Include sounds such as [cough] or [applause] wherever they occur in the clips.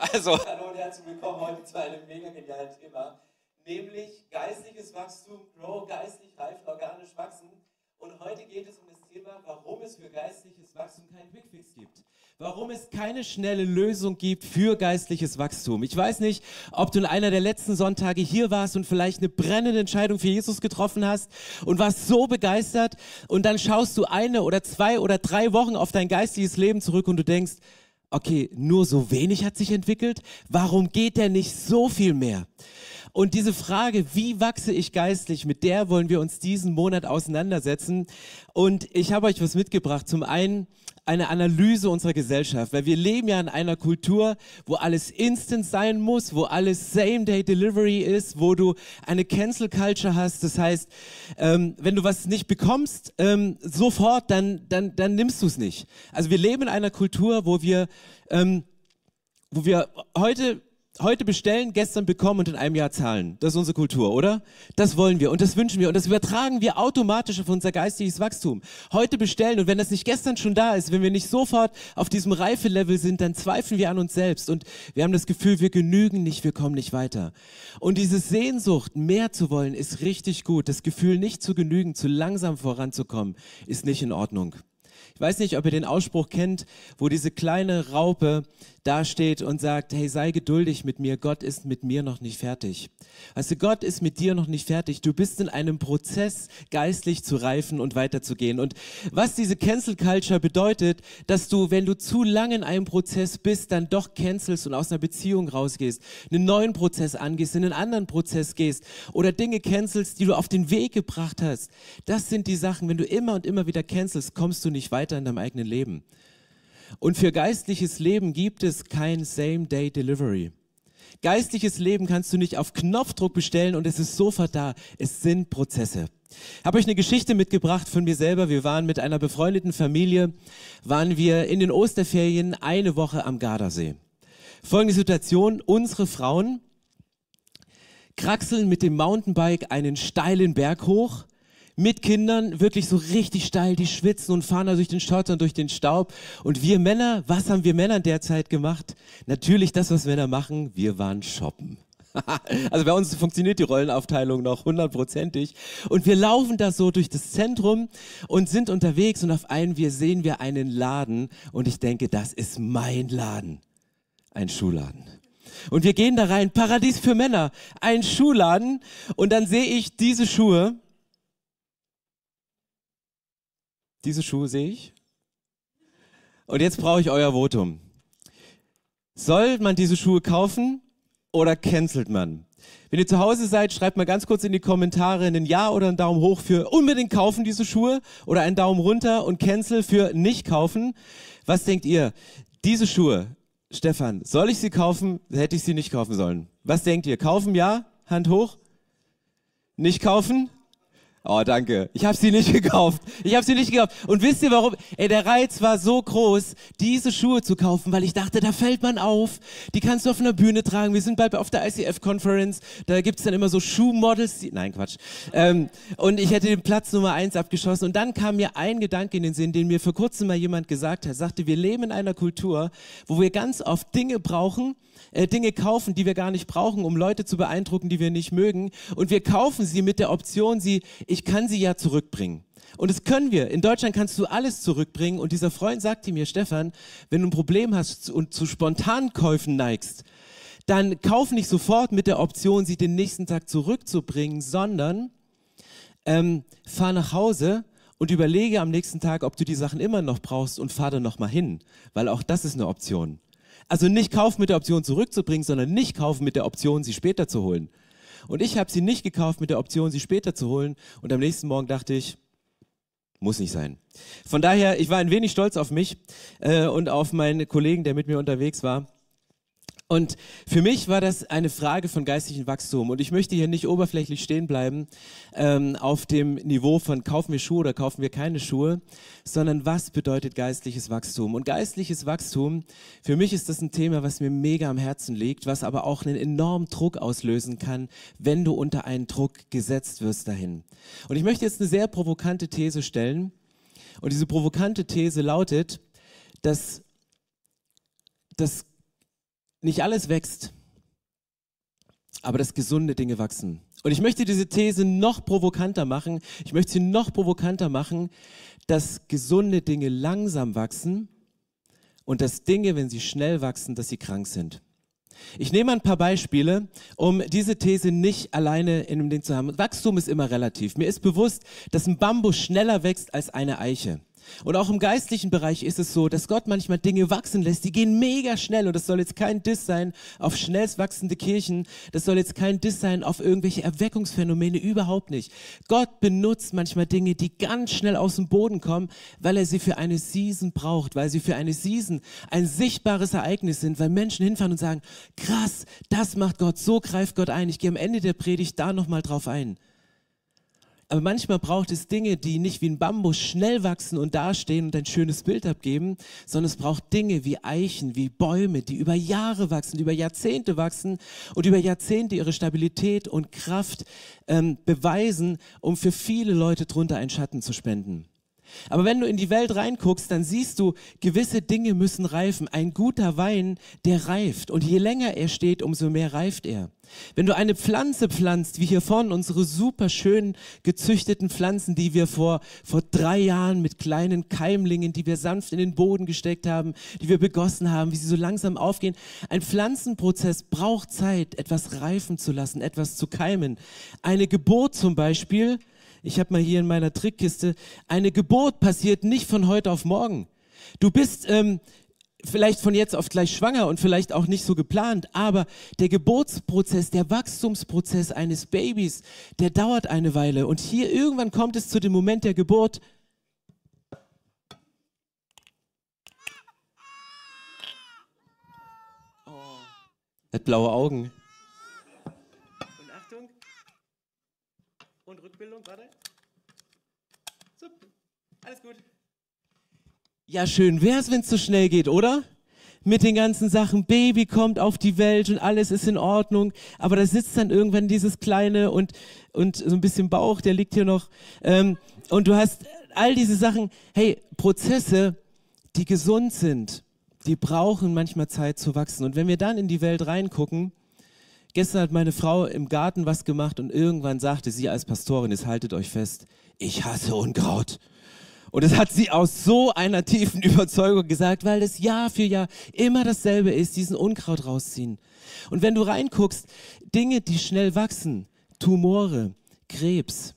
Also, hallo und herzlich willkommen heute zu einem mega genialen Thema, nämlich geistliches Wachstum, Grow, geistlich reifen, organisch wachsen. Und heute geht es um das Thema, warum es für geistliches Wachstum keinen Quickfix gibt. Warum es keine schnelle Lösung gibt für geistliches Wachstum. Ich weiß nicht, ob du in einer der letzten Sonntage hier warst und vielleicht eine brennende Entscheidung für Jesus getroffen hast und warst so begeistert und dann schaust du eine oder zwei oder drei Wochen auf dein geistliches Leben zurück und du denkst, okay, nur so wenig hat sich entwickelt, warum geht der nicht so viel mehr? Und diese Frage, wie wachse ich geistlich, mit der wollen wir uns diesen Monat auseinandersetzen. Und ich habe euch was mitgebracht. Zum einen eine Analyse unserer Gesellschaft, weil wir leben ja in einer Kultur, wo alles instant sein muss, wo alles Same-Day-Delivery ist, wo du eine Cancel-Culture hast. Das heißt, ähm, wenn du was nicht bekommst, ähm, sofort, dann, dann, dann nimmst du es nicht. Also wir leben in einer Kultur, wo wir, ähm, wo wir heute heute bestellen, gestern bekommen und in einem Jahr zahlen. Das ist unsere Kultur, oder? Das wollen wir und das wünschen wir und das übertragen wir automatisch auf unser geistiges Wachstum. Heute bestellen und wenn das nicht gestern schon da ist, wenn wir nicht sofort auf diesem Reifelevel sind, dann zweifeln wir an uns selbst und wir haben das Gefühl, wir genügen nicht, wir kommen nicht weiter. Und diese Sehnsucht, mehr zu wollen, ist richtig gut. Das Gefühl, nicht zu genügen, zu langsam voranzukommen, ist nicht in Ordnung. Ich weiß nicht, ob ihr den Ausspruch kennt, wo diese kleine Raupe dasteht und sagt, hey, sei geduldig mit mir, Gott ist mit mir noch nicht fertig. Weißt du, Gott ist mit dir noch nicht fertig. Du bist in einem Prozess, geistlich zu reifen und weiterzugehen. Und was diese Cancel Culture bedeutet, dass du, wenn du zu lange in einem Prozess bist, dann doch cancelst und aus einer Beziehung rausgehst, einen neuen Prozess angehst, in einen anderen Prozess gehst oder Dinge cancelst, die du auf den Weg gebracht hast. Das sind die Sachen, wenn du immer und immer wieder cancelst, kommst du nicht weiter weiter in deinem eigenen Leben. Und für geistliches Leben gibt es kein Same-Day-Delivery. Geistliches Leben kannst du nicht auf Knopfdruck bestellen und es ist sofort da. Es sind Prozesse. Ich habe euch eine Geschichte mitgebracht von mir selber. Wir waren mit einer befreundeten Familie, waren wir in den Osterferien eine Woche am Gardasee. Folgende Situation, unsere Frauen kraxeln mit dem Mountainbike einen steilen Berg hoch mit Kindern, wirklich so richtig steil, die schwitzen und fahren da durch den Schotter und durch den Staub. Und wir Männer, was haben wir Männer derzeit gemacht? Natürlich das, was Männer machen, wir waren shoppen. [laughs] also bei uns funktioniert die Rollenaufteilung noch hundertprozentig. Und wir laufen da so durch das Zentrum und sind unterwegs und auf einen wir sehen wir einen Laden und ich denke, das ist mein Laden. Ein Schuhladen. Und wir gehen da rein, Paradies für Männer, ein Schuhladen und dann sehe ich diese Schuhe Diese Schuhe sehe ich. Und jetzt brauche ich euer Votum. Soll man diese Schuhe kaufen oder cancelt man? Wenn ihr zu Hause seid, schreibt mal ganz kurz in die Kommentare ein Ja oder einen Daumen hoch für unbedingt kaufen diese Schuhe oder einen Daumen runter und cancel für nicht kaufen. Was denkt ihr? Diese Schuhe, Stefan, soll ich sie kaufen? Hätte ich sie nicht kaufen sollen. Was denkt ihr? Kaufen ja? Hand hoch. Nicht kaufen? Oh, danke. Ich habe sie nicht [laughs] gekauft. Ich habe sie nicht gekauft. Und wisst ihr warum? Ey, der Reiz war so groß, diese Schuhe zu kaufen, weil ich dachte, da fällt man auf. Die kannst du auf einer Bühne tragen. Wir sind bald auf der ICF Conference. Da gibt's dann immer so Schuhmodels. Die, nein, Quatsch. Ähm, und ich hätte den Platz Nummer eins abgeschossen. Und dann kam mir ein Gedanke in den Sinn, den mir vor kurzem mal jemand gesagt hat. Er sagte, wir leben in einer Kultur, wo wir ganz oft Dinge brauchen, äh, Dinge kaufen, die wir gar nicht brauchen, um Leute zu beeindrucken, die wir nicht mögen. Und wir kaufen sie mit der Option, sie, ich kann sie ja zurückbringen. Und das können wir. In Deutschland kannst du alles zurückbringen. Und dieser Freund sagte mir, Stefan, wenn du ein Problem hast und zu Spontankäufen neigst, dann kauf nicht sofort mit der Option, sie den nächsten Tag zurückzubringen, sondern ähm, fahr nach Hause und überlege am nächsten Tag, ob du die Sachen immer noch brauchst und fahr dann nochmal hin, weil auch das ist eine Option. Also nicht kaufen mit der Option zurückzubringen, sondern nicht kaufen mit der Option, sie später zu holen. Und ich habe sie nicht gekauft mit der Option, sie später zu holen. Und am nächsten Morgen dachte ich, muss nicht sein. Von daher, ich war ein wenig stolz auf mich äh, und auf meinen Kollegen, der mit mir unterwegs war. Und für mich war das eine Frage von geistlichem Wachstum. Und ich möchte hier nicht oberflächlich stehen bleiben ähm, auf dem Niveau von kaufen wir Schuhe oder kaufen wir keine Schuhe, sondern was bedeutet geistliches Wachstum? Und geistliches Wachstum, für mich ist das ein Thema, was mir mega am Herzen liegt, was aber auch einen enormen Druck auslösen kann, wenn du unter einen Druck gesetzt wirst dahin. Und ich möchte jetzt eine sehr provokante These stellen. Und diese provokante These lautet, dass, dass nicht alles wächst, aber dass gesunde Dinge wachsen. Und ich möchte diese These noch provokanter machen. Ich möchte sie noch provokanter machen, dass gesunde Dinge langsam wachsen und dass Dinge, wenn sie schnell wachsen, dass sie krank sind. Ich nehme ein paar Beispiele, um diese These nicht alleine in dem Ding zu haben. Wachstum ist immer relativ. Mir ist bewusst, dass ein Bambus schneller wächst als eine Eiche. Und auch im geistlichen Bereich ist es so, dass Gott manchmal Dinge wachsen lässt, die gehen mega schnell. Und das soll jetzt kein Diss sein auf schnellst wachsende Kirchen. Das soll jetzt kein Diss sein auf irgendwelche Erweckungsphänomene, überhaupt nicht. Gott benutzt manchmal Dinge, die ganz schnell aus dem Boden kommen, weil er sie für eine Season braucht, weil sie für eine Season ein sichtbares Ereignis sind, weil Menschen hinfahren und sagen, krass, das macht Gott, so greift Gott ein. Ich gehe am Ende der Predigt da nochmal drauf ein. Aber manchmal braucht es Dinge, die nicht wie ein Bambus schnell wachsen und dastehen und ein schönes Bild abgeben, sondern es braucht Dinge wie Eichen, wie Bäume, die über Jahre wachsen, die über Jahrzehnte wachsen und über Jahrzehnte ihre Stabilität und Kraft ähm, beweisen, um für viele Leute drunter einen Schatten zu spenden. Aber wenn du in die Welt reinguckst, dann siehst du, gewisse Dinge müssen reifen. Ein guter Wein, der reift. Und je länger er steht, umso mehr reift er. Wenn du eine Pflanze pflanzt, wie hier vorne unsere super schön gezüchteten Pflanzen, die wir vor, vor drei Jahren mit kleinen Keimlingen, die wir sanft in den Boden gesteckt haben, die wir begossen haben, wie sie so langsam aufgehen. Ein Pflanzenprozess braucht Zeit, etwas reifen zu lassen, etwas zu keimen. Eine Geburt zum Beispiel ich habe mal hier in meiner Trickkiste, eine Geburt passiert nicht von heute auf morgen. Du bist ähm, vielleicht von jetzt auf gleich schwanger und vielleicht auch nicht so geplant, aber der Geburtsprozess, der Wachstumsprozess eines Babys, der dauert eine Weile. Und hier irgendwann kommt es zu dem Moment der Geburt. Oh. Hat blaue Augen. Und Rückbildung, warte. So, alles gut. Ja, schön wär's, wenn's so schnell geht, oder? Mit den ganzen Sachen, Baby kommt auf die Welt und alles ist in Ordnung, aber da sitzt dann irgendwann dieses kleine und, und so ein bisschen Bauch, der liegt hier noch. Ähm, und du hast all diese Sachen, hey, Prozesse, die gesund sind, die brauchen manchmal Zeit zu wachsen. Und wenn wir dann in die Welt reingucken, Gestern hat meine Frau im Garten was gemacht und irgendwann sagte sie als Pastorin, jetzt haltet euch fest, ich hasse Unkraut. Und das hat sie aus so einer tiefen [laughs] Überzeugung gesagt, weil es Jahr für Jahr immer dasselbe ist, diesen Unkraut rausziehen. Und wenn du reinguckst, Dinge, die schnell wachsen, Tumore, Krebs,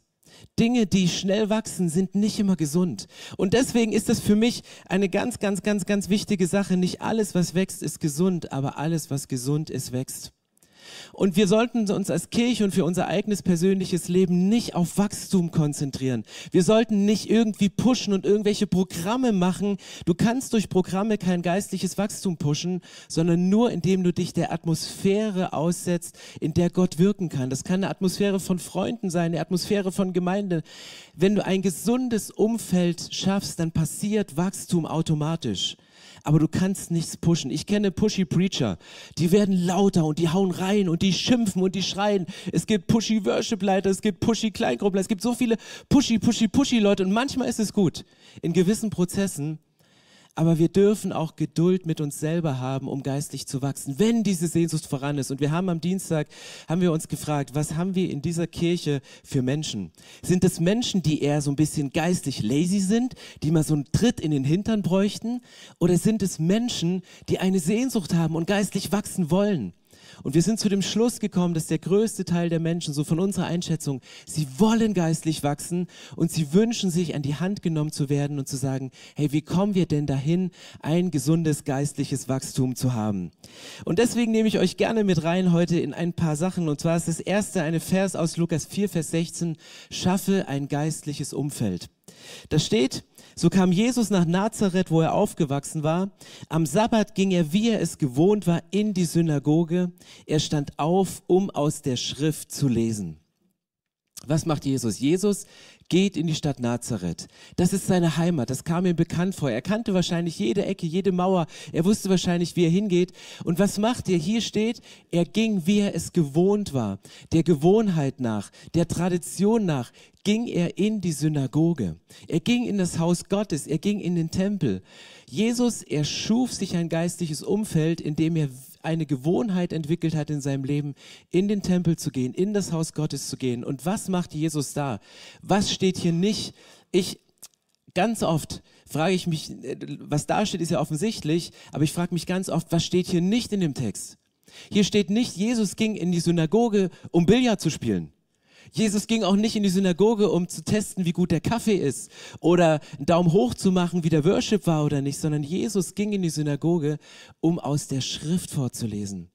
Dinge, die schnell wachsen, sind nicht immer gesund. Und deswegen ist das für mich eine ganz, ganz, ganz, ganz wichtige Sache. Nicht alles, was wächst, ist gesund, aber alles, was gesund ist, wächst. Und wir sollten uns als Kirche und für unser eigenes persönliches Leben nicht auf Wachstum konzentrieren. Wir sollten nicht irgendwie pushen und irgendwelche Programme machen. Du kannst durch Programme kein geistliches Wachstum pushen, sondern nur indem du dich der Atmosphäre aussetzt, in der Gott wirken kann. Das kann eine Atmosphäre von Freunden sein, eine Atmosphäre von Gemeinde. Wenn du ein gesundes Umfeld schaffst, dann passiert Wachstum automatisch aber du kannst nichts pushen. Ich kenne Pushy Preacher, die werden lauter und die hauen rein und die schimpfen und die schreien. Es gibt Pushy Worship Leiter, es gibt Pushy Kleingruppler, es gibt so viele Pushy, Pushy, Pushy Leute und manchmal ist es gut. In gewissen Prozessen aber wir dürfen auch Geduld mit uns selber haben, um geistlich zu wachsen, wenn diese Sehnsucht voran ist. Und wir haben am Dienstag, haben wir uns gefragt, was haben wir in dieser Kirche für Menschen? Sind es Menschen, die eher so ein bisschen geistlich lazy sind, die mal so einen Tritt in den Hintern bräuchten? Oder sind es Menschen, die eine Sehnsucht haben und geistlich wachsen wollen? Und wir sind zu dem Schluss gekommen, dass der größte Teil der Menschen, so von unserer Einschätzung, sie wollen geistlich wachsen und sie wünschen sich, an die Hand genommen zu werden und zu sagen, hey, wie kommen wir denn dahin, ein gesundes geistliches Wachstum zu haben? Und deswegen nehme ich euch gerne mit rein heute in ein paar Sachen. Und zwar ist das erste eine Vers aus Lukas 4, Vers 16, schaffe ein geistliches Umfeld. Da steht, so kam Jesus nach Nazareth, wo er aufgewachsen war. Am Sabbat ging er, wie er es gewohnt war, in die Synagoge. Er stand auf, um aus der Schrift zu lesen. Was macht Jesus? Jesus geht in die Stadt Nazareth. Das ist seine Heimat. Das kam ihm bekannt vor. Er kannte wahrscheinlich jede Ecke, jede Mauer. Er wusste wahrscheinlich, wie er hingeht. Und was macht er? Hier steht, er ging, wie er es gewohnt war. Der Gewohnheit nach, der Tradition nach, ging er in die Synagoge. Er ging in das Haus Gottes. Er ging in den Tempel. Jesus, er schuf sich ein geistliches Umfeld, in dem er eine Gewohnheit entwickelt hat in seinem Leben, in den Tempel zu gehen, in das Haus Gottes zu gehen. Und was macht Jesus da? Was steht hier nicht? Ich ganz oft frage ich mich, äh, was da steht, ist ja offensichtlich, aber ich frage mich ganz oft, was steht hier nicht in dem Text? Hier steht nicht, Jesus ging in die Synagoge, um Billard zu spielen. Jesus ging auch nicht in die Synagoge, um zu testen, wie gut der Kaffee ist oder einen Daumen hoch zu machen, wie der Worship war oder nicht, sondern Jesus ging in die Synagoge, um aus der Schrift vorzulesen.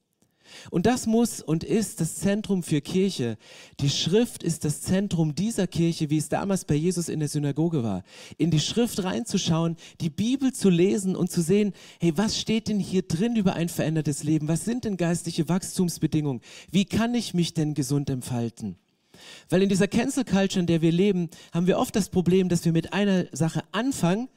Und das muss und ist das Zentrum für Kirche. Die Schrift ist das Zentrum dieser Kirche, wie es damals bei Jesus in der Synagoge war. In die Schrift reinzuschauen, die Bibel zu lesen und zu sehen, hey, was steht denn hier drin über ein verändertes Leben? Was sind denn geistliche Wachstumsbedingungen? Wie kann ich mich denn gesund entfalten? Weil in dieser Cancel Culture, in der wir leben, haben wir oft das Problem, dass wir mit einer Sache anfangen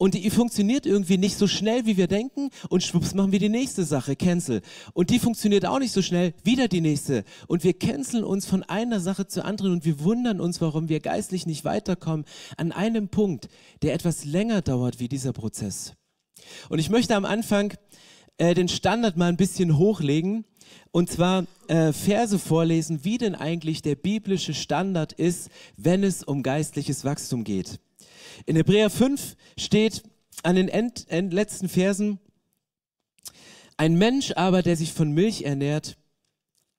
und die funktioniert irgendwie nicht so schnell, wie wir denken und schwupps machen wir die nächste Sache, Cancel. Und die funktioniert auch nicht so schnell, wieder die nächste. Und wir canceln uns von einer Sache zur anderen und wir wundern uns, warum wir geistlich nicht weiterkommen an einem Punkt, der etwas länger dauert wie dieser Prozess. Und ich möchte am Anfang äh, den Standard mal ein bisschen hochlegen und zwar äh, Verse vorlesen, wie denn eigentlich der biblische Standard ist, wenn es um geistliches Wachstum geht. In Hebräer 5 steht an den End, End, letzten Versen, ein Mensch aber, der sich von Milch ernährt,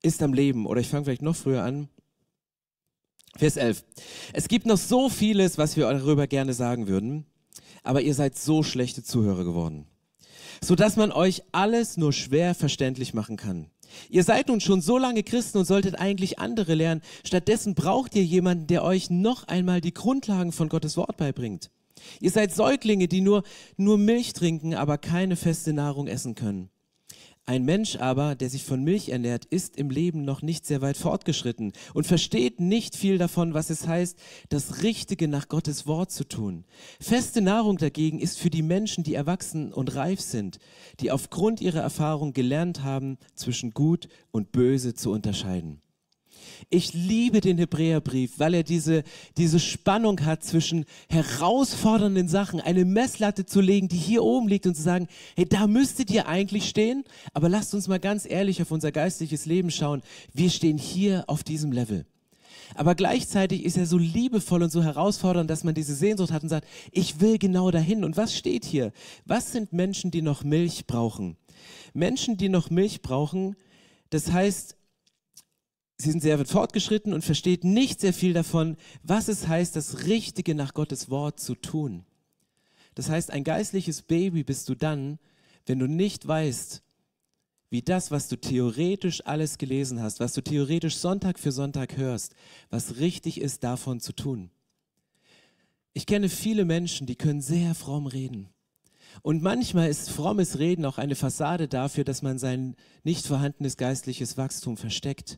ist am Leben. Oder ich fange vielleicht noch früher an. Vers 11. Es gibt noch so vieles, was wir darüber gerne sagen würden, aber ihr seid so schlechte Zuhörer geworden, sodass man euch alles nur schwer verständlich machen kann. Ihr seid nun schon so lange Christen und solltet eigentlich andere lernen. Stattdessen braucht ihr jemanden, der euch noch einmal die Grundlagen von Gottes Wort beibringt. Ihr seid Säuglinge, die nur, nur Milch trinken, aber keine feste Nahrung essen können. Ein Mensch aber, der sich von Milch ernährt, ist im Leben noch nicht sehr weit fortgeschritten und versteht nicht viel davon, was es heißt, das Richtige nach Gottes Wort zu tun. Feste Nahrung dagegen ist für die Menschen, die erwachsen und reif sind, die aufgrund ihrer Erfahrung gelernt haben, zwischen Gut und Böse zu unterscheiden. Ich liebe den Hebräerbrief, weil er diese, diese Spannung hat zwischen herausfordernden Sachen, eine Messlatte zu legen, die hier oben liegt und zu sagen, hey, da müsstet ihr eigentlich stehen, aber lasst uns mal ganz ehrlich auf unser geistliches Leben schauen. Wir stehen hier auf diesem Level. Aber gleichzeitig ist er so liebevoll und so herausfordernd, dass man diese Sehnsucht hat und sagt, ich will genau dahin. Und was steht hier? Was sind Menschen, die noch Milch brauchen? Menschen, die noch Milch brauchen, das heißt, sie sind sehr weit fortgeschritten und versteht nicht sehr viel davon, was es heißt, das Richtige nach Gottes Wort zu tun. Das heißt, ein geistliches Baby bist du dann, wenn du nicht weißt, wie das, was du theoretisch alles gelesen hast, was du theoretisch Sonntag für Sonntag hörst, was richtig ist, davon zu tun. Ich kenne viele Menschen, die können sehr fromm reden. Und manchmal ist frommes Reden auch eine Fassade dafür, dass man sein nicht vorhandenes geistliches Wachstum versteckt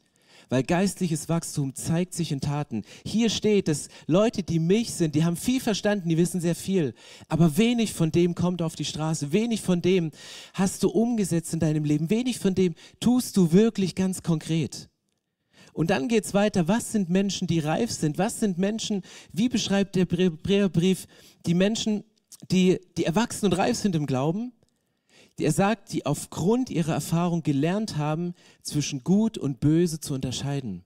weil geistliches Wachstum zeigt sich in Taten. Hier steht, dass Leute, die Milch sind, die haben viel verstanden, die wissen sehr viel, aber wenig von dem kommt auf die Straße, wenig von dem hast du umgesetzt in deinem Leben, wenig von dem tust du wirklich ganz konkret. Und dann geht es weiter, was sind Menschen, die reif sind? Was sind Menschen, wie beschreibt der Brief die Menschen, die, die erwachsen und reif sind im Glauben? Er sagt, die aufgrund ihrer Erfahrung gelernt haben, zwischen Gut und Böse zu unterscheiden.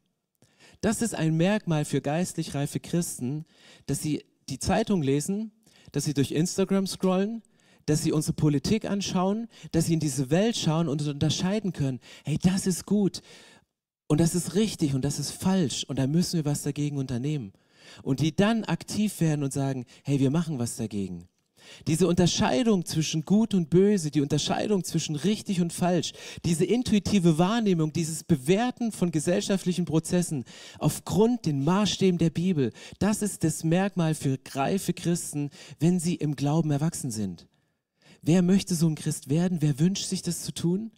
Das ist ein Merkmal für geistlich reife Christen, dass sie die Zeitung lesen, dass sie durch Instagram scrollen, dass sie unsere Politik anschauen, dass sie in diese Welt schauen und unterscheiden können, hey, das ist gut und das ist richtig und das ist falsch und da müssen wir was dagegen unternehmen. Und die dann aktiv werden und sagen, hey, wir machen was dagegen. Diese Unterscheidung zwischen Gut und Böse, die Unterscheidung zwischen richtig und falsch, diese intuitive Wahrnehmung, dieses Bewerten von gesellschaftlichen Prozessen aufgrund den Maßstäben der Bibel, das ist das Merkmal für reife Christen, wenn sie im Glauben erwachsen sind. Wer möchte so ein Christ werden? Wer wünscht sich das zu tun?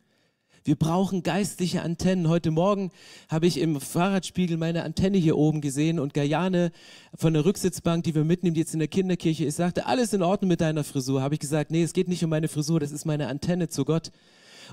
Wir brauchen geistliche Antennen. Heute Morgen habe ich im Fahrradspiegel meine Antenne hier oben gesehen und Gayane von der Rücksitzbank, die wir mitnehmen, die jetzt in der Kinderkirche ist, sagte, alles in Ordnung mit deiner Frisur. Habe ich gesagt, nee, es geht nicht um meine Frisur, das ist meine Antenne zu Gott.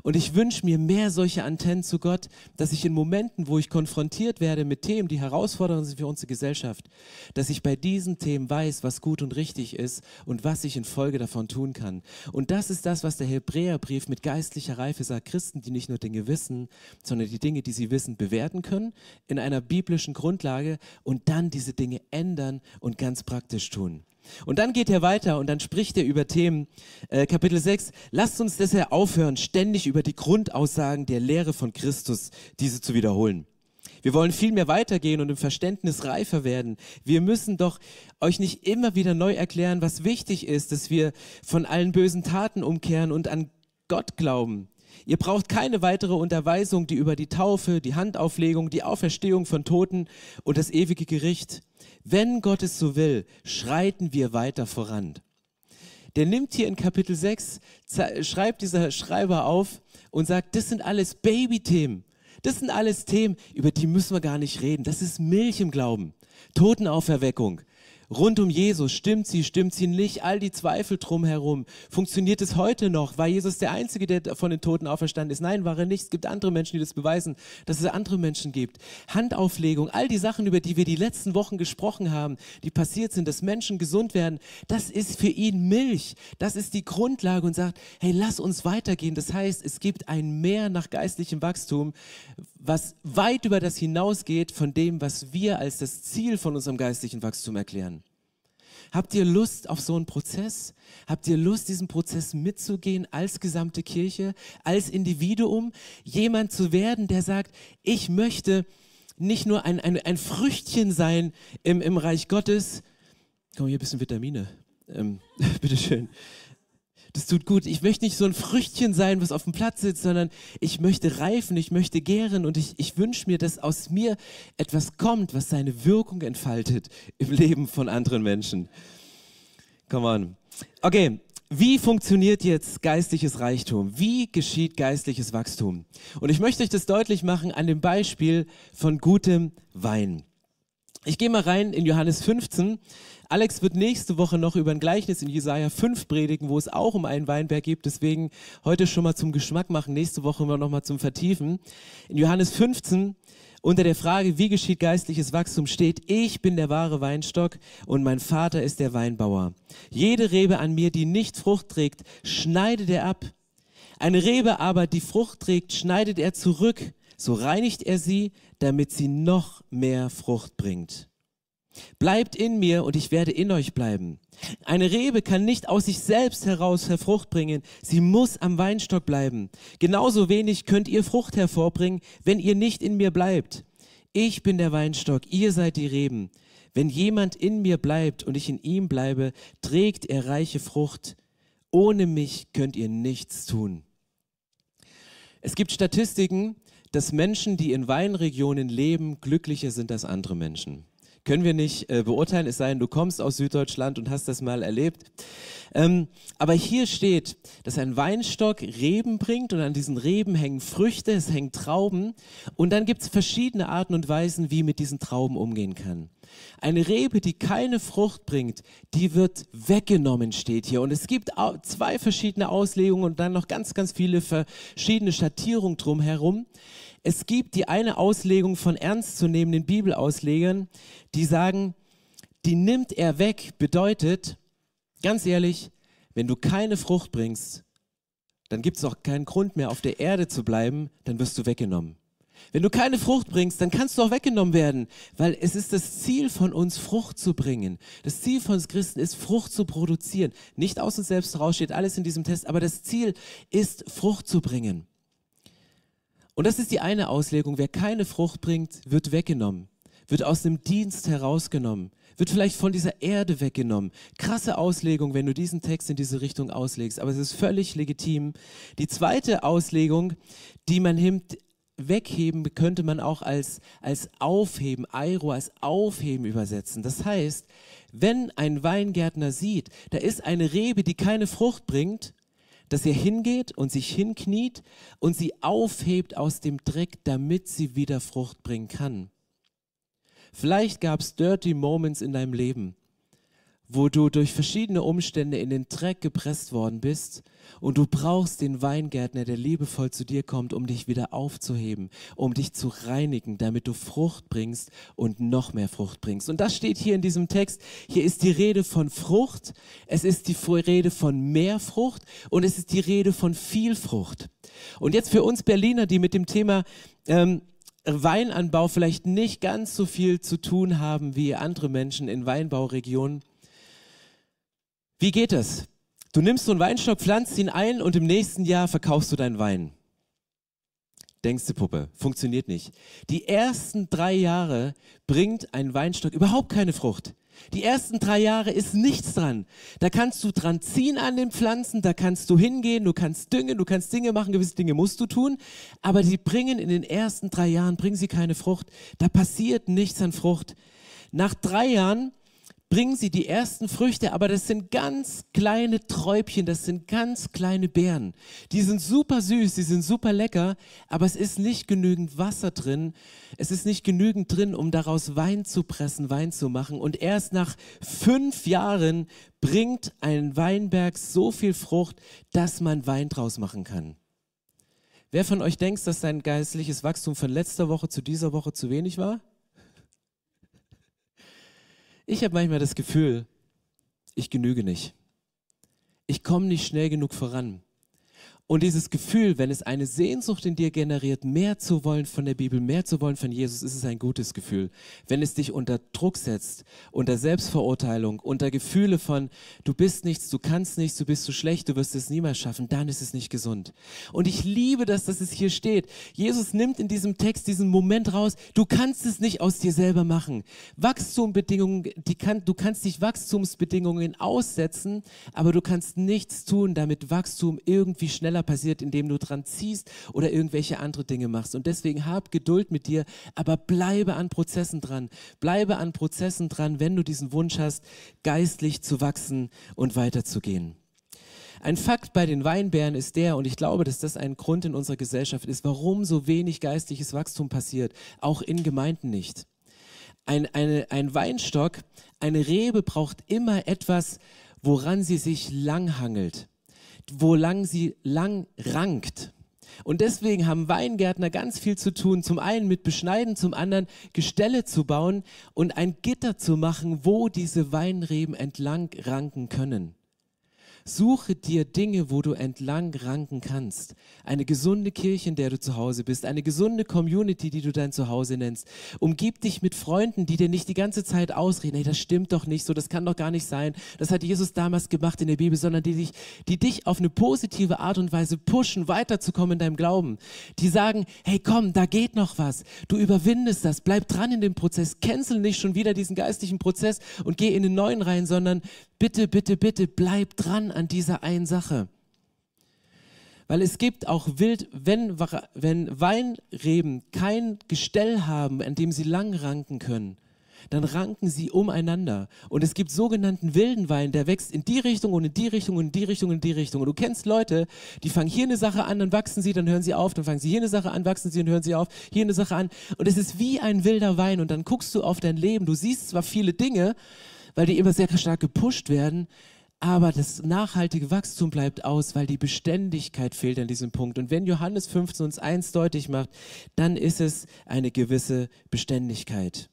Und ich wünsche mir mehr solche Antennen zu Gott, dass ich in Momenten, wo ich konfrontiert werde mit Themen, die herausfordernd sind für unsere Gesellschaft, dass ich bei diesen Themen weiß, was gut und richtig ist und was ich in Folge davon tun kann. Und das ist das, was der Hebräerbrief mit geistlicher Reife sagt. Christen, die nicht nur Dinge wissen, sondern die Dinge, die sie wissen, bewerten können in einer biblischen Grundlage und dann diese Dinge ändern und ganz praktisch tun. Und dann geht er weiter und dann spricht er über Themen. Äh, Kapitel 6. Lasst uns deshalb aufhören, ständig über die Grundaussagen der Lehre von Christus diese zu wiederholen. Wir wollen viel mehr weitergehen und im Verständnis reifer werden. Wir müssen doch euch nicht immer wieder neu erklären, was wichtig ist, dass wir von allen bösen Taten umkehren und an Gott glauben. Ihr braucht keine weitere Unterweisung, die über die Taufe, die Handauflegung, die Auferstehung von Toten und das ewige Gericht. Wenn Gott es so will, schreiten wir weiter voran. Der nimmt hier in Kapitel 6, schreibt dieser Schreiber auf und sagt, das sind alles Babythemen. Das sind alles Themen, über die müssen wir gar nicht reden. Das ist Milch im Glauben. Totenauferweckung, rund um Jesus. Stimmt sie, stimmt sie nicht? All die Zweifel drumherum. Funktioniert es heute noch? War Jesus der Einzige, der von den Toten auferstanden ist? Nein, war er nicht. Es gibt andere Menschen, die das beweisen, dass es andere Menschen gibt. Handauflegung, all die Sachen, über die wir die letzten Wochen gesprochen haben, die passiert sind, dass Menschen gesund werden, das ist für ihn Milch. Das ist die Grundlage und sagt, hey, lass uns weitergehen. Das heißt, es gibt ein Mehr nach geistlichem Wachstum, was weit über das hinausgeht von dem, was wir als das Ziel von unserem geistlichen Wachstum erklären. Habt ihr Lust auf so einen Prozess? Habt ihr Lust, diesen Prozess mitzugehen als gesamte Kirche, als Individuum? Jemand zu werden, der sagt, ich möchte nicht nur ein, ein, ein Früchtchen sein im, im Reich Gottes. Komm, hier ein bisschen Vitamine. Ähm, [laughs] bitteschön das tut gut. Ich möchte nicht so ein Früchtchen sein, was auf dem Platz sitzt, sondern ich möchte reifen, ich möchte gären und ich, ich wünsche mir, dass aus mir etwas kommt, was seine Wirkung entfaltet im Leben von anderen Menschen. Come on. Okay, wie funktioniert jetzt geistliches Reichtum? Wie geschieht geistliches Wachstum? Und ich möchte euch das deutlich machen an dem Beispiel von gutem Wein. Ich gehe mal rein in Johannes 15. Alex wird nächste Woche noch über ein Gleichnis in Jesaja 5 predigen, wo es auch um einen Weinberg geht. Deswegen heute schon mal zum Geschmack machen, nächste Woche noch mal zum Vertiefen. In Johannes 15 unter der Frage, wie geschieht geistliches Wachstum, steht, ich bin der wahre Weinstock und mein Vater ist der Weinbauer. Jede Rebe an mir, die nicht Frucht trägt, schneidet er ab. Eine Rebe aber, die Frucht trägt, schneidet er zurück. So reinigt er sie, damit sie noch mehr Frucht bringt. Bleibt in mir und ich werde in euch bleiben. Eine Rebe kann nicht aus sich selbst heraus Frucht bringen, sie muss am Weinstock bleiben. Genauso wenig könnt ihr Frucht hervorbringen, wenn ihr nicht in mir bleibt. Ich bin der Weinstock, ihr seid die Reben. Wenn jemand in mir bleibt und ich in ihm bleibe, trägt er reiche Frucht. Ohne mich könnt ihr nichts tun. Es gibt Statistiken, dass Menschen, die in Weinregionen leben, glücklicher sind als andere Menschen können wir nicht äh, beurteilen, es sei denn, du kommst aus Süddeutschland und hast das mal erlebt. Ähm, aber hier steht, dass ein Weinstock Reben bringt und an diesen Reben hängen Früchte, es hängen Trauben und dann gibt es verschiedene Arten und Weisen, wie mit diesen Trauben umgehen kann. Eine Rebe, die keine Frucht bringt, die wird weggenommen, steht hier. Und es gibt zwei verschiedene Auslegungen und dann noch ganz, ganz viele verschiedene Schattierungen drumherum. Es gibt die eine Auslegung von ernstzunehmenden Bibelauslegern, die sagen, die nimmt er weg, bedeutet, ganz ehrlich, wenn du keine Frucht bringst, dann gibt es auch keinen Grund mehr auf der Erde zu bleiben, dann wirst du weggenommen. Wenn du keine Frucht bringst, dann kannst du auch weggenommen werden, weil es ist das Ziel von uns, Frucht zu bringen. Das Ziel von uns Christen ist, Frucht zu produzieren. Nicht aus uns selbst heraus steht alles in diesem Test, aber das Ziel ist, Frucht zu bringen. Und das ist die eine Auslegung. Wer keine Frucht bringt, wird weggenommen, wird aus dem Dienst herausgenommen, wird vielleicht von dieser Erde weggenommen. Krasse Auslegung, wenn du diesen Text in diese Richtung auslegst, aber es ist völlig legitim. Die zweite Auslegung, die man nimmt, wegheben, könnte man auch als, als aufheben, Airo, als aufheben übersetzen. Das heißt, wenn ein Weingärtner sieht, da ist eine Rebe, die keine Frucht bringt, dass er hingeht und sich hinkniet und sie aufhebt aus dem Dreck, damit sie wieder Frucht bringen kann. Vielleicht gab es dirty Moments in deinem Leben, wo du durch verschiedene Umstände in den Dreck gepresst worden bist und du brauchst den Weingärtner, der liebevoll zu dir kommt, um dich wieder aufzuheben, um dich zu reinigen, damit du Frucht bringst und noch mehr Frucht bringst. Und das steht hier in diesem Text. Hier ist die Rede von Frucht, es ist die Rede von mehr Frucht und es ist die Rede von viel Frucht. Und jetzt für uns Berliner, die mit dem Thema ähm, Weinanbau vielleicht nicht ganz so viel zu tun haben wie andere Menschen in Weinbauregionen, wie geht es? Du nimmst so einen Weinstock, pflanzt ihn ein und im nächsten Jahr verkaufst du deinen Wein. Denkst du, Puppe, funktioniert nicht. Die ersten drei Jahre bringt ein Weinstock überhaupt keine Frucht. Die ersten drei Jahre ist nichts dran. Da kannst du dran ziehen an den Pflanzen, da kannst du hingehen, du kannst düngen, du kannst Dinge machen, gewisse Dinge musst du tun, aber die bringen in den ersten drei Jahren, bringen sie keine Frucht. Da passiert nichts an Frucht. Nach drei Jahren bringen sie die ersten Früchte, aber das sind ganz kleine Träubchen, das sind ganz kleine Beeren. Die sind super süß, die sind super lecker, aber es ist nicht genügend Wasser drin. Es ist nicht genügend drin, um daraus Wein zu pressen, Wein zu machen. Und erst nach fünf Jahren bringt ein Weinberg so viel Frucht, dass man Wein draus machen kann. Wer von euch denkt, dass sein geistliches Wachstum von letzter Woche zu dieser Woche zu wenig war? Ich habe manchmal das Gefühl, ich genüge nicht. Ich komme nicht schnell genug voran. Und dieses Gefühl, wenn es eine Sehnsucht in dir generiert, mehr zu wollen von der Bibel, mehr zu wollen von Jesus, ist es ein gutes Gefühl. Wenn es dich unter Druck setzt, unter Selbstverurteilung, unter Gefühle von, du bist nichts, du kannst nichts, du bist zu schlecht, du wirst es niemals schaffen, dann ist es nicht gesund. Und ich liebe das, dass es hier steht. Jesus nimmt in diesem Text diesen Moment raus, du kannst es nicht aus dir selber machen. Wachstumsbedingungen, kann, du kannst dich Wachstumsbedingungen aussetzen, aber du kannst nichts tun, damit Wachstum irgendwie schneller schneller passiert, indem du dran ziehst oder irgendwelche andere Dinge machst. Und deswegen hab Geduld mit dir, aber bleibe an Prozessen dran. Bleibe an Prozessen dran, wenn du diesen Wunsch hast, geistlich zu wachsen und weiterzugehen. Ein Fakt bei den Weinbären ist der, und ich glaube, dass das ein Grund in unserer Gesellschaft ist, warum so wenig geistliches Wachstum passiert, auch in Gemeinden nicht. Ein, eine, ein Weinstock, eine Rebe braucht immer etwas, woran sie sich langhangelt wo lang sie lang rankt. Und deswegen haben Weingärtner ganz viel zu tun. Zum einen mit Beschneiden, zum anderen Gestelle zu bauen und ein Gitter zu machen, wo diese Weinreben entlang ranken können. Suche dir Dinge, wo du entlang ranken kannst. Eine gesunde Kirche, in der du zu Hause bist, eine gesunde Community, die du dein Zuhause nennst. Umgib dich mit Freunden, die dir nicht die ganze Zeit ausreden, hey, das stimmt doch nicht so, das kann doch gar nicht sein. Das hat Jesus damals gemacht in der Bibel, sondern die dich, die dich auf eine positive Art und Weise pushen, weiterzukommen in deinem Glauben. Die sagen, hey, komm, da geht noch was. Du überwindest das, bleib dran in dem Prozess, cancel nicht schon wieder diesen geistlichen Prozess und geh in den neuen rein, sondern bitte, bitte, bitte bleib dran an dieser einen Sache. Weil es gibt auch wild, wenn, wenn Weinreben kein Gestell haben, an dem sie lang ranken können, dann ranken sie umeinander. Und es gibt sogenannten wilden Wein, der wächst in die Richtung und in die Richtung und in die Richtung und in die Richtung. Und du kennst Leute, die fangen hier eine Sache an, dann wachsen sie, dann hören sie auf, dann fangen sie hier eine Sache an, wachsen sie und hören sie auf, hier eine Sache an. Und es ist wie ein wilder Wein. Und dann guckst du auf dein Leben, du siehst zwar viele Dinge, weil die immer sehr stark gepusht werden, aber das nachhaltige Wachstum bleibt aus, weil die Beständigkeit fehlt an diesem Punkt. Und wenn Johannes 15 uns eins deutlich macht, dann ist es eine gewisse Beständigkeit.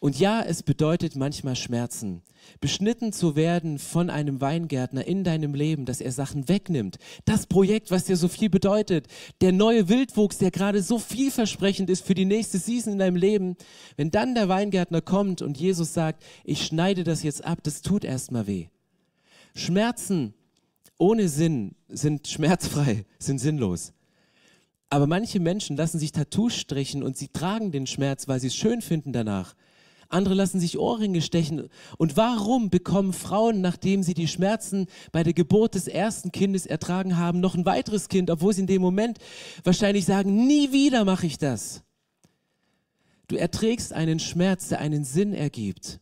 Und ja, es bedeutet manchmal Schmerzen. Beschnitten zu werden von einem Weingärtner in deinem Leben, dass er Sachen wegnimmt. Das Projekt, was dir so viel bedeutet. Der neue Wildwuchs, der gerade so vielversprechend ist für die nächste Season in deinem Leben. Wenn dann der Weingärtner kommt und Jesus sagt, ich schneide das jetzt ab, das tut erstmal weh. Schmerzen ohne Sinn sind schmerzfrei, sind sinnlos. Aber manche Menschen lassen sich Tattoos strichen und sie tragen den Schmerz, weil sie es schön finden danach. Andere lassen sich Ohrringe stechen. Und warum bekommen Frauen, nachdem sie die Schmerzen bei der Geburt des ersten Kindes ertragen haben, noch ein weiteres Kind, obwohl sie in dem Moment wahrscheinlich sagen, nie wieder mache ich das? Du erträgst einen Schmerz, der einen Sinn ergibt.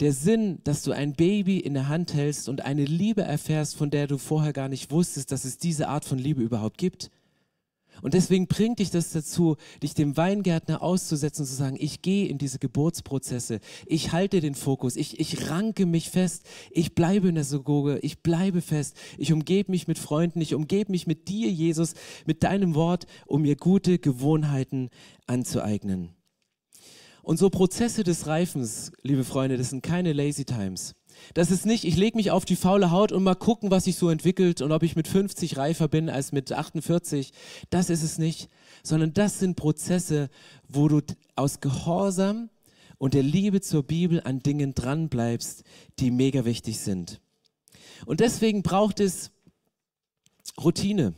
Der Sinn, dass du ein Baby in der Hand hältst und eine Liebe erfährst, von der du vorher gar nicht wusstest, dass es diese Art von Liebe überhaupt gibt. Und deswegen bringt dich das dazu, dich dem Weingärtner auszusetzen und zu sagen, ich gehe in diese Geburtsprozesse, ich halte den Fokus, ich, ich ranke mich fest, ich bleibe in der Synagoge, ich bleibe fest, ich umgebe mich mit Freunden, ich umgebe mich mit dir, Jesus, mit deinem Wort, um mir gute Gewohnheiten anzueignen. Und so Prozesse des Reifens, liebe Freunde, das sind keine Lazy Times. Das ist nicht, ich lege mich auf die faule Haut und mal gucken, was sich so entwickelt und ob ich mit 50 reifer bin als mit 48. Das ist es nicht, sondern das sind Prozesse, wo du aus Gehorsam und der Liebe zur Bibel an Dingen dranbleibst, die mega wichtig sind. Und deswegen braucht es Routine.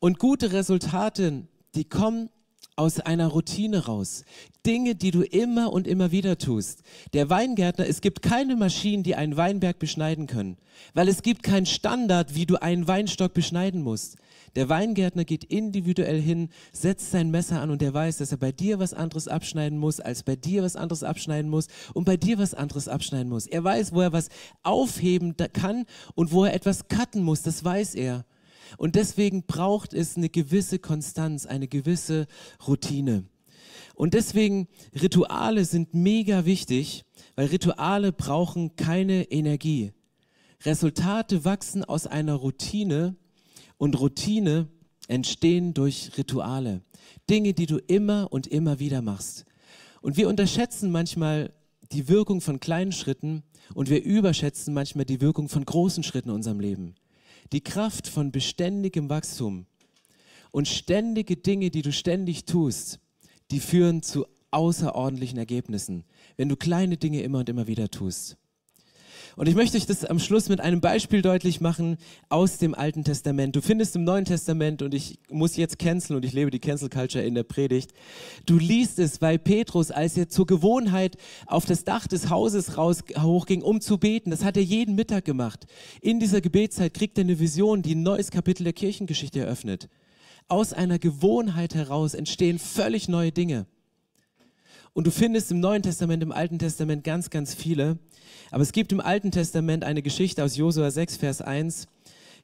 Und gute Resultate, die kommen aus einer Routine raus. Dinge, die du immer und immer wieder tust. Der Weingärtner, es gibt keine Maschinen, die einen Weinberg beschneiden können, weil es gibt keinen Standard, wie du einen Weinstock beschneiden musst. Der Weingärtner geht individuell hin, setzt sein Messer an und er weiß, dass er bei dir was anderes abschneiden muss, als bei dir was anderes abschneiden muss und bei dir was anderes abschneiden muss. Er weiß, wo er was aufheben kann und wo er etwas cutten muss, das weiß er. Und deswegen braucht es eine gewisse Konstanz, eine gewisse Routine. Und deswegen Rituale sind mega wichtig, weil Rituale brauchen keine Energie. Resultate wachsen aus einer Routine und Routine entstehen durch Rituale. Dinge, die du immer und immer wieder machst. Und wir unterschätzen manchmal die Wirkung von kleinen Schritten und wir überschätzen manchmal die Wirkung von großen Schritten in unserem Leben. Die Kraft von beständigem Wachstum und ständige Dinge, die du ständig tust, die führen zu außerordentlichen Ergebnissen, wenn du kleine Dinge immer und immer wieder tust. Und ich möchte euch das am Schluss mit einem Beispiel deutlich machen aus dem Alten Testament. Du findest im Neuen Testament, und ich muss jetzt canceln und ich lebe die Cancel Culture in der Predigt, du liest es, weil Petrus, als er zur Gewohnheit auf das Dach des Hauses raus, hochging, um zu beten, das hat er jeden Mittag gemacht. In dieser Gebetszeit kriegt er eine Vision, die ein neues Kapitel der Kirchengeschichte eröffnet. Aus einer Gewohnheit heraus entstehen völlig neue Dinge. Und du findest im Neuen Testament, im Alten Testament ganz, ganz viele. Aber es gibt im Alten Testament eine Geschichte aus Josua 6, Vers 1.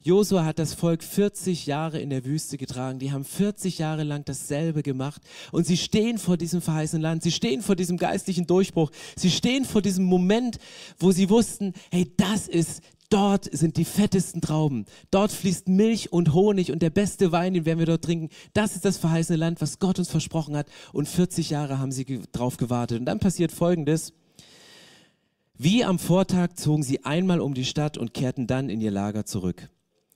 Josua hat das Volk 40 Jahre in der Wüste getragen. Die haben 40 Jahre lang dasselbe gemacht. Und sie stehen vor diesem verheißenen Land. Sie stehen vor diesem geistlichen Durchbruch. Sie stehen vor diesem Moment, wo sie wussten, hey, das ist Dort sind die fettesten Trauben. Dort fließt Milch und Honig und der beste Wein, den werden wir dort trinken. Das ist das verheißene Land, was Gott uns versprochen hat. Und 40 Jahre haben sie drauf gewartet. Und dann passiert Folgendes. Wie am Vortag zogen sie einmal um die Stadt und kehrten dann in ihr Lager zurück.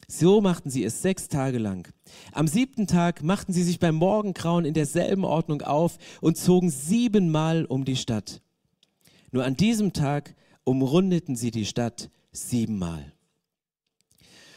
So machten sie es sechs Tage lang. Am siebten Tag machten sie sich beim Morgengrauen in derselben Ordnung auf und zogen siebenmal um die Stadt. Nur an diesem Tag umrundeten sie die Stadt siebenmal.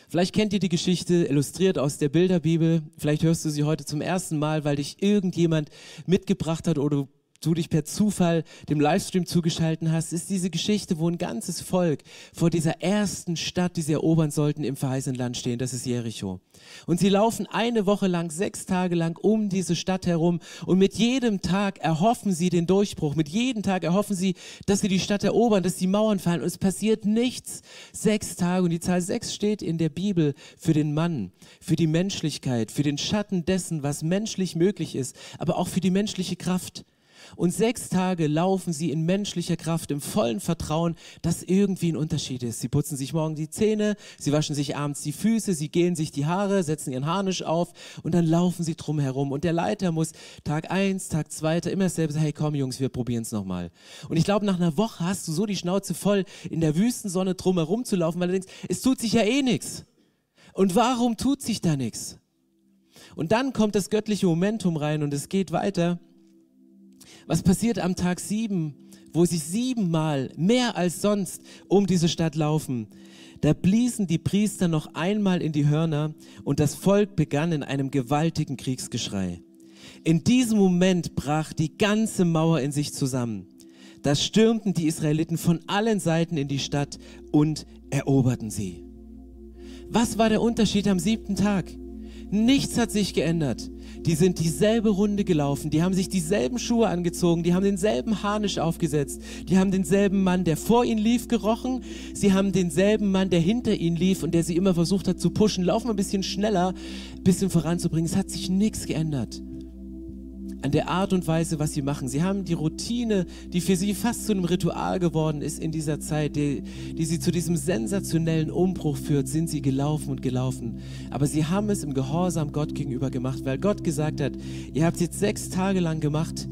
Vielleicht kennt ihr die Geschichte illustriert aus der Bilderbibel. Vielleicht hörst du sie heute zum ersten Mal, weil dich irgendjemand mitgebracht hat oder du dich per Zufall dem Livestream zugeschalten hast, ist diese Geschichte, wo ein ganzes Volk vor dieser ersten Stadt, die sie erobern sollten, im verheißenen Land stehen. Das ist Jericho. Und sie laufen eine Woche lang, sechs Tage lang um diese Stadt herum. Und mit jedem Tag erhoffen sie den Durchbruch. Mit jedem Tag erhoffen sie, dass sie die Stadt erobern, dass die Mauern fallen. Und es passiert nichts. Sechs Tage. Und die Zahl sechs steht in der Bibel für den Mann, für die Menschlichkeit, für den Schatten dessen, was menschlich möglich ist, aber auch für die menschliche Kraft. Und sechs Tage laufen sie in menschlicher Kraft, im vollen Vertrauen, dass irgendwie ein Unterschied ist. Sie putzen sich morgen die Zähne, sie waschen sich abends die Füße, sie gehen sich die Haare, setzen ihren Harnisch auf und dann laufen sie drum herum. Und der Leiter muss Tag eins, Tag zwei, immer dasselbe sagen, hey komm Jungs, wir probieren es nochmal. Und ich glaube, nach einer Woche hast du so die Schnauze voll, in der Wüstensonne drum herum zu laufen, weil du denkst, es tut sich ja eh nichts. Und warum tut sich da nichts? Und dann kommt das göttliche Momentum rein und es geht weiter. Was passiert am Tag sieben, wo sie siebenmal mehr als sonst um diese Stadt laufen? Da bliesen die Priester noch einmal in die Hörner und das Volk begann in einem gewaltigen Kriegsgeschrei. In diesem Moment brach die ganze Mauer in sich zusammen. Da stürmten die Israeliten von allen Seiten in die Stadt und eroberten sie. Was war der Unterschied am siebten Tag? Nichts hat sich geändert. Die sind dieselbe Runde gelaufen, die haben sich dieselben Schuhe angezogen, die haben denselben Harnisch aufgesetzt, die haben denselben Mann, der vor ihnen lief, gerochen, sie haben denselben Mann, der hinter ihnen lief und der sie immer versucht hat zu pushen, laufen ein bisschen schneller, ein bisschen voranzubringen. Es hat sich nichts geändert an der Art und Weise, was sie machen. Sie haben die Routine, die für sie fast zu einem Ritual geworden ist in dieser Zeit, die, die sie zu diesem sensationellen Umbruch führt, sind sie gelaufen und gelaufen. Aber sie haben es im Gehorsam Gott gegenüber gemacht, weil Gott gesagt hat, ihr habt es jetzt sechs Tage lang gemacht,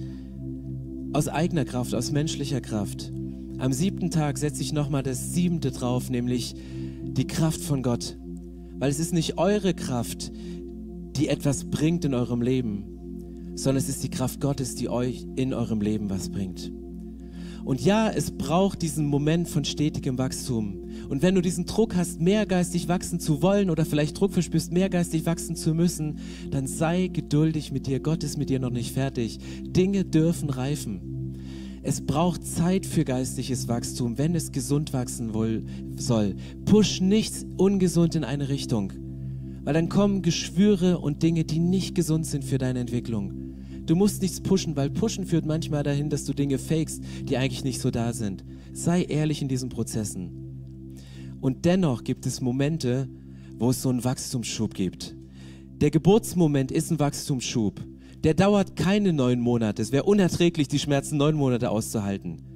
aus eigener Kraft, aus menschlicher Kraft. Am siebten Tag setze ich nochmal das siebente drauf, nämlich die Kraft von Gott. Weil es ist nicht eure Kraft, die etwas bringt in eurem Leben, sondern es ist die Kraft Gottes, die euch in eurem Leben was bringt. Und ja, es braucht diesen Moment von stetigem Wachstum. Und wenn du diesen Druck hast, mehr geistig wachsen zu wollen oder vielleicht Druck verspürst, mehr geistig wachsen zu müssen, dann sei geduldig mit dir. Gott ist mit dir noch nicht fertig. Dinge dürfen reifen. Es braucht Zeit für geistliches Wachstum, wenn es gesund wachsen soll. Push nichts ungesund in eine Richtung, weil dann kommen Geschwüre und Dinge, die nicht gesund sind für deine Entwicklung. Du musst nichts pushen, weil pushen führt manchmal dahin, dass du Dinge fakest, die eigentlich nicht so da sind. Sei ehrlich in diesen Prozessen. Und dennoch gibt es Momente, wo es so einen Wachstumsschub gibt. Der Geburtsmoment ist ein Wachstumsschub. Der dauert keine neun Monate. Es wäre unerträglich, die Schmerzen neun Monate auszuhalten.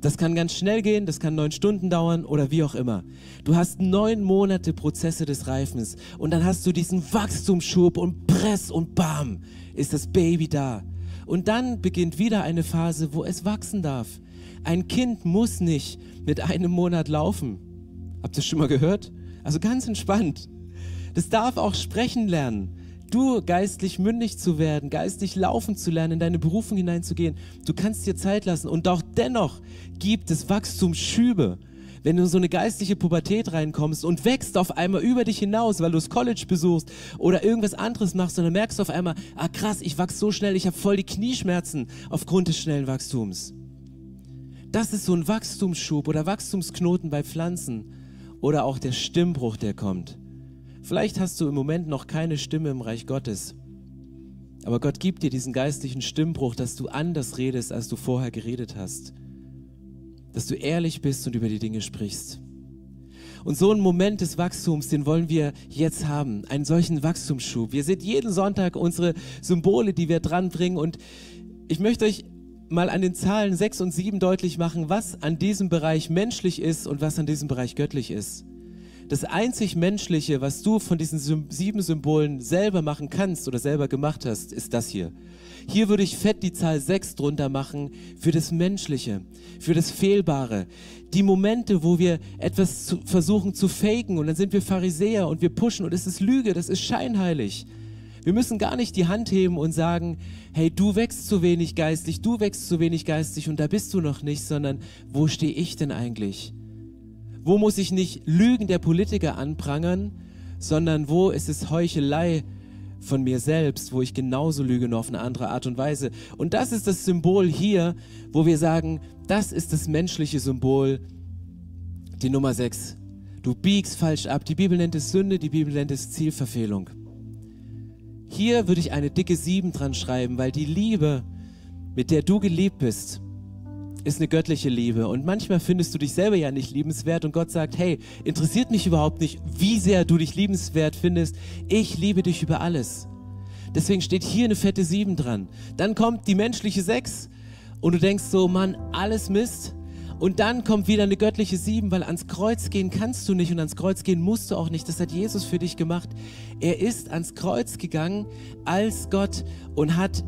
Das kann ganz schnell gehen, das kann neun Stunden dauern oder wie auch immer. Du hast neun Monate Prozesse des Reifens und dann hast du diesen Wachstumsschub und Press und Bam ist das Baby da. Und dann beginnt wieder eine Phase, wo es wachsen darf. Ein Kind muss nicht mit einem Monat laufen. Habt ihr das schon mal gehört? Also ganz entspannt. Das darf auch sprechen lernen. Du geistlich mündig zu werden, geistlich laufen zu lernen, in deine Berufung hineinzugehen. Du kannst dir Zeit lassen und auch dennoch gibt es Wachstumsschübe wenn du in so eine geistliche Pubertät reinkommst und wächst auf einmal über dich hinaus, weil du das College besuchst oder irgendwas anderes machst und dann merkst du auf einmal, ah krass, ich wachse so schnell, ich habe voll die Knieschmerzen aufgrund des schnellen Wachstums. Das ist so ein Wachstumsschub oder Wachstumsknoten bei Pflanzen oder auch der Stimmbruch, der kommt. Vielleicht hast du im Moment noch keine Stimme im Reich Gottes. Aber Gott gibt dir diesen geistlichen Stimmbruch, dass du anders redest, als du vorher geredet hast dass du ehrlich bist und über die Dinge sprichst. Und so einen Moment des Wachstums, den wollen wir jetzt haben, einen solchen Wachstumsschub. Wir sehen jeden Sonntag unsere Symbole, die wir dranbringen und ich möchte euch mal an den Zahlen 6 und 7 deutlich machen, was an diesem Bereich menschlich ist und was an diesem Bereich göttlich ist. Das einzig Menschliche, was du von diesen sieben Symbolen selber machen kannst oder selber gemacht hast, ist das hier. Hier würde ich fett die Zahl 6 drunter machen für das Menschliche, für das Fehlbare. Die Momente, wo wir etwas zu, versuchen zu faken und dann sind wir Pharisäer und wir pushen und es ist Lüge, das ist scheinheilig. Wir müssen gar nicht die Hand heben und sagen, hey, du wächst zu wenig geistlich, du wächst zu wenig geistig und da bist du noch nicht, sondern wo stehe ich denn eigentlich? Wo muss ich nicht Lügen der Politiker anprangern, sondern wo ist es Heuchelei von mir selbst, wo ich genauso lüge, nur auf eine andere Art und Weise. Und das ist das Symbol hier, wo wir sagen, das ist das menschliche Symbol, die Nummer 6. Du biegst falsch ab. Die Bibel nennt es Sünde, die Bibel nennt es Zielverfehlung. Hier würde ich eine dicke 7 dran schreiben, weil die Liebe, mit der du geliebt bist, ist eine göttliche Liebe. Und manchmal findest du dich selber ja nicht liebenswert und Gott sagt, hey, interessiert mich überhaupt nicht, wie sehr du dich liebenswert findest. Ich liebe dich über alles. Deswegen steht hier eine fette 7 dran. Dann kommt die menschliche 6 und du denkst so, Mann, alles Mist. Und dann kommt wieder eine göttliche 7, weil ans Kreuz gehen kannst du nicht und ans Kreuz gehen musst du auch nicht. Das hat Jesus für dich gemacht. Er ist ans Kreuz gegangen als Gott und hat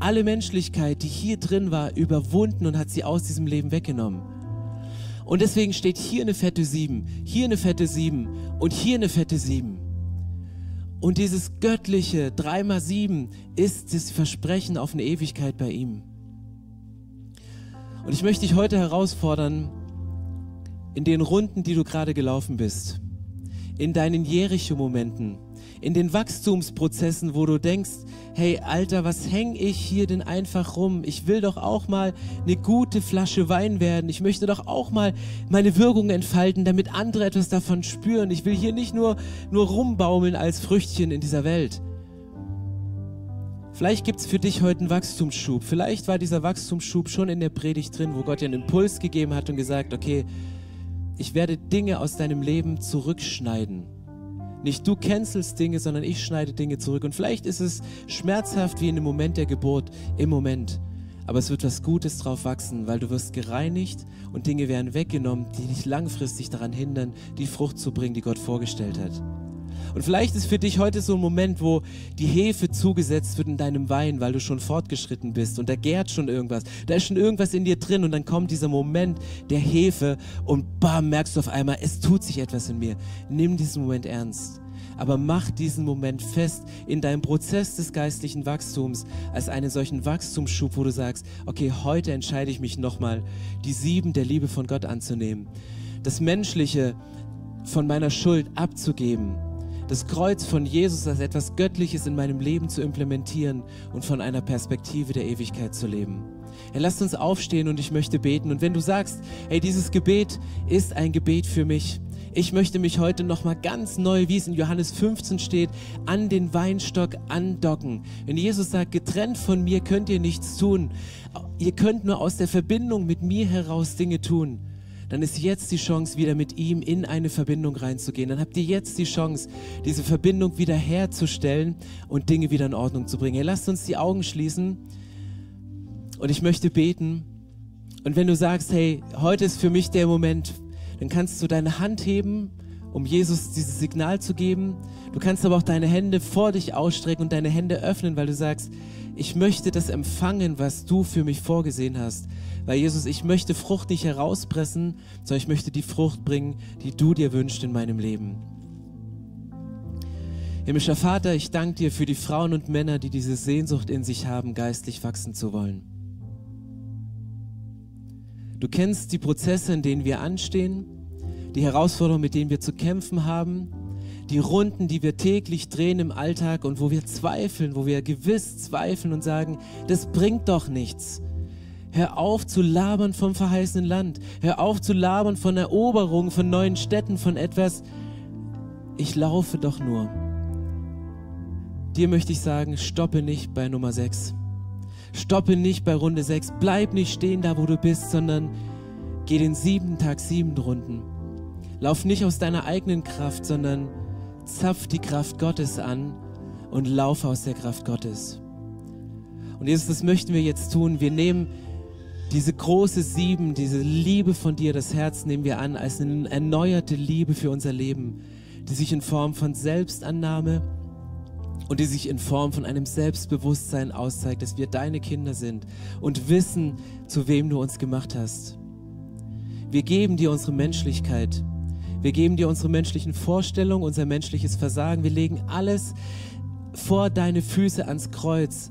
alle Menschlichkeit, die hier drin war, überwunden und hat sie aus diesem Leben weggenommen. Und deswegen steht hier eine fette 7, hier eine fette 7 und hier eine fette 7. Und dieses göttliche 3 mal 7 ist das Versprechen auf eine Ewigkeit bei ihm. Und ich möchte dich heute herausfordern, in den Runden, die du gerade gelaufen bist, in deinen Jericho-Momenten, in den Wachstumsprozessen, wo du denkst, hey Alter, was hänge ich hier denn einfach rum? Ich will doch auch mal eine gute Flasche Wein werden. Ich möchte doch auch mal meine Wirkung entfalten, damit andere etwas davon spüren. Ich will hier nicht nur, nur rumbaumeln als Früchtchen in dieser Welt. Vielleicht gibt es für dich heute einen Wachstumsschub. Vielleicht war dieser Wachstumsschub schon in der Predigt drin, wo Gott dir einen Impuls gegeben hat und gesagt, okay, ich werde Dinge aus deinem Leben zurückschneiden. Nicht du cancelst Dinge, sondern ich schneide Dinge zurück. Und vielleicht ist es schmerzhaft wie in dem Moment der Geburt, im Moment. Aber es wird was Gutes drauf wachsen, weil du wirst gereinigt und Dinge werden weggenommen, die dich langfristig daran hindern, die Frucht zu bringen, die Gott vorgestellt hat. Und vielleicht ist für dich heute so ein Moment, wo die Hefe zugesetzt wird in deinem Wein, weil du schon fortgeschritten bist und da gärt schon irgendwas. Da ist schon irgendwas in dir drin und dann kommt dieser Moment der Hefe und bam, merkst du auf einmal, es tut sich etwas in mir. Nimm diesen Moment ernst. Aber mach diesen Moment fest in deinem Prozess des geistlichen Wachstums als einen solchen Wachstumsschub, wo du sagst, okay, heute entscheide ich mich nochmal, die sieben der Liebe von Gott anzunehmen. Das Menschliche von meiner Schuld abzugeben das Kreuz von Jesus als etwas Göttliches in meinem Leben zu implementieren und von einer Perspektive der Ewigkeit zu leben. Herr, lasst uns aufstehen und ich möchte beten. Und wenn du sagst, hey, dieses Gebet ist ein Gebet für mich, ich möchte mich heute nochmal ganz neu, wie es in Johannes 15 steht, an den Weinstock andocken. Wenn Jesus sagt, getrennt von mir könnt ihr nichts tun, ihr könnt nur aus der Verbindung mit mir heraus Dinge tun dann ist jetzt die Chance, wieder mit ihm in eine Verbindung reinzugehen. Dann habt ihr jetzt die Chance, diese Verbindung wieder herzustellen und Dinge wieder in Ordnung zu bringen. Hey, lasst uns die Augen schließen und ich möchte beten. Und wenn du sagst, hey, heute ist für mich der Moment, dann kannst du deine Hand heben, um Jesus dieses Signal zu geben. Du kannst aber auch deine Hände vor dich ausstrecken und deine Hände öffnen, weil du sagst, ich möchte das empfangen, was du für mich vorgesehen hast. Weil Jesus, ich möchte Frucht nicht herauspressen, sondern ich möchte die Frucht bringen, die du dir wünschst in meinem Leben. Himmlischer Vater, ich danke dir für die Frauen und Männer, die diese Sehnsucht in sich haben, geistlich wachsen zu wollen. Du kennst die Prozesse, in denen wir anstehen, die Herausforderungen, mit denen wir zu kämpfen haben, die Runden, die wir täglich drehen im Alltag und wo wir zweifeln, wo wir gewiss zweifeln und sagen, das bringt doch nichts. Hör auf zu labern vom verheißenen Land. Hör auf zu labern von Eroberung, von neuen Städten, von etwas. Ich laufe doch nur. Dir möchte ich sagen, stoppe nicht bei Nummer 6. Stoppe nicht bei Runde 6. Bleib nicht stehen da, wo du bist, sondern geh den siebten Tag sieben Runden. Lauf nicht aus deiner eigenen Kraft, sondern zapf die Kraft Gottes an und lauf aus der Kraft Gottes. Und Jesus, das möchten wir jetzt tun. Wir nehmen diese große Sieben, diese Liebe von dir, das Herz nehmen wir an als eine erneuerte Liebe für unser Leben, die sich in Form von Selbstannahme und die sich in Form von einem Selbstbewusstsein auszeigt, dass wir deine Kinder sind und wissen, zu wem du uns gemacht hast. Wir geben dir unsere Menschlichkeit. Wir geben dir unsere menschlichen Vorstellungen, unser menschliches Versagen. Wir legen alles vor deine Füße ans Kreuz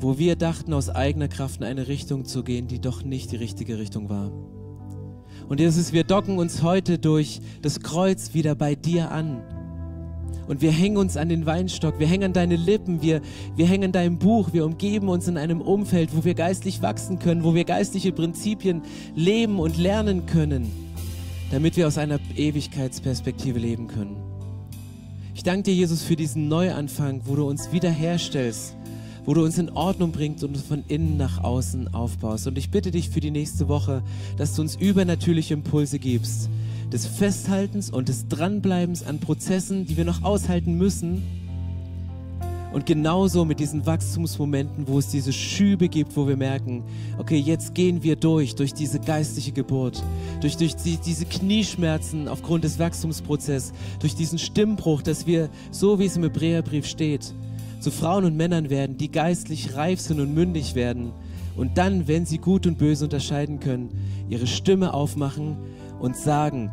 wo wir dachten, aus eigener Kraft in eine Richtung zu gehen, die doch nicht die richtige Richtung war. Und Jesus, wir docken uns heute durch das Kreuz wieder bei dir an. Und wir hängen uns an den Weinstock, wir hängen an deine Lippen, wir, wir hängen an deinem Buch, wir umgeben uns in einem Umfeld, wo wir geistlich wachsen können, wo wir geistliche Prinzipien leben und lernen können, damit wir aus einer Ewigkeitsperspektive leben können. Ich danke dir, Jesus, für diesen Neuanfang, wo du uns wiederherstellst wo du uns in Ordnung bringst und uns von innen nach außen aufbaust. Und ich bitte dich für die nächste Woche, dass du uns übernatürliche Impulse gibst, des Festhaltens und des Dranbleibens an Prozessen, die wir noch aushalten müssen. Und genauso mit diesen Wachstumsmomenten, wo es diese Schübe gibt, wo wir merken, okay, jetzt gehen wir durch, durch diese geistliche Geburt, durch, durch die, diese Knieschmerzen aufgrund des Wachstumsprozesses, durch diesen Stimmbruch, dass wir, so wie es im Hebräerbrief steht, zu Frauen und Männern werden, die geistlich reif sind und mündig werden und dann, wenn sie gut und böse unterscheiden können, ihre Stimme aufmachen und sagen,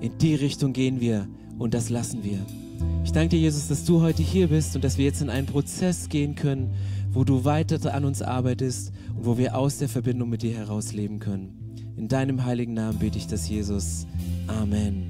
in die Richtung gehen wir und das lassen wir. Ich danke dir, Jesus, dass du heute hier bist und dass wir jetzt in einen Prozess gehen können, wo du weiter an uns arbeitest und wo wir aus der Verbindung mit dir heraus leben können. In deinem heiligen Namen bete ich das, Jesus. Amen.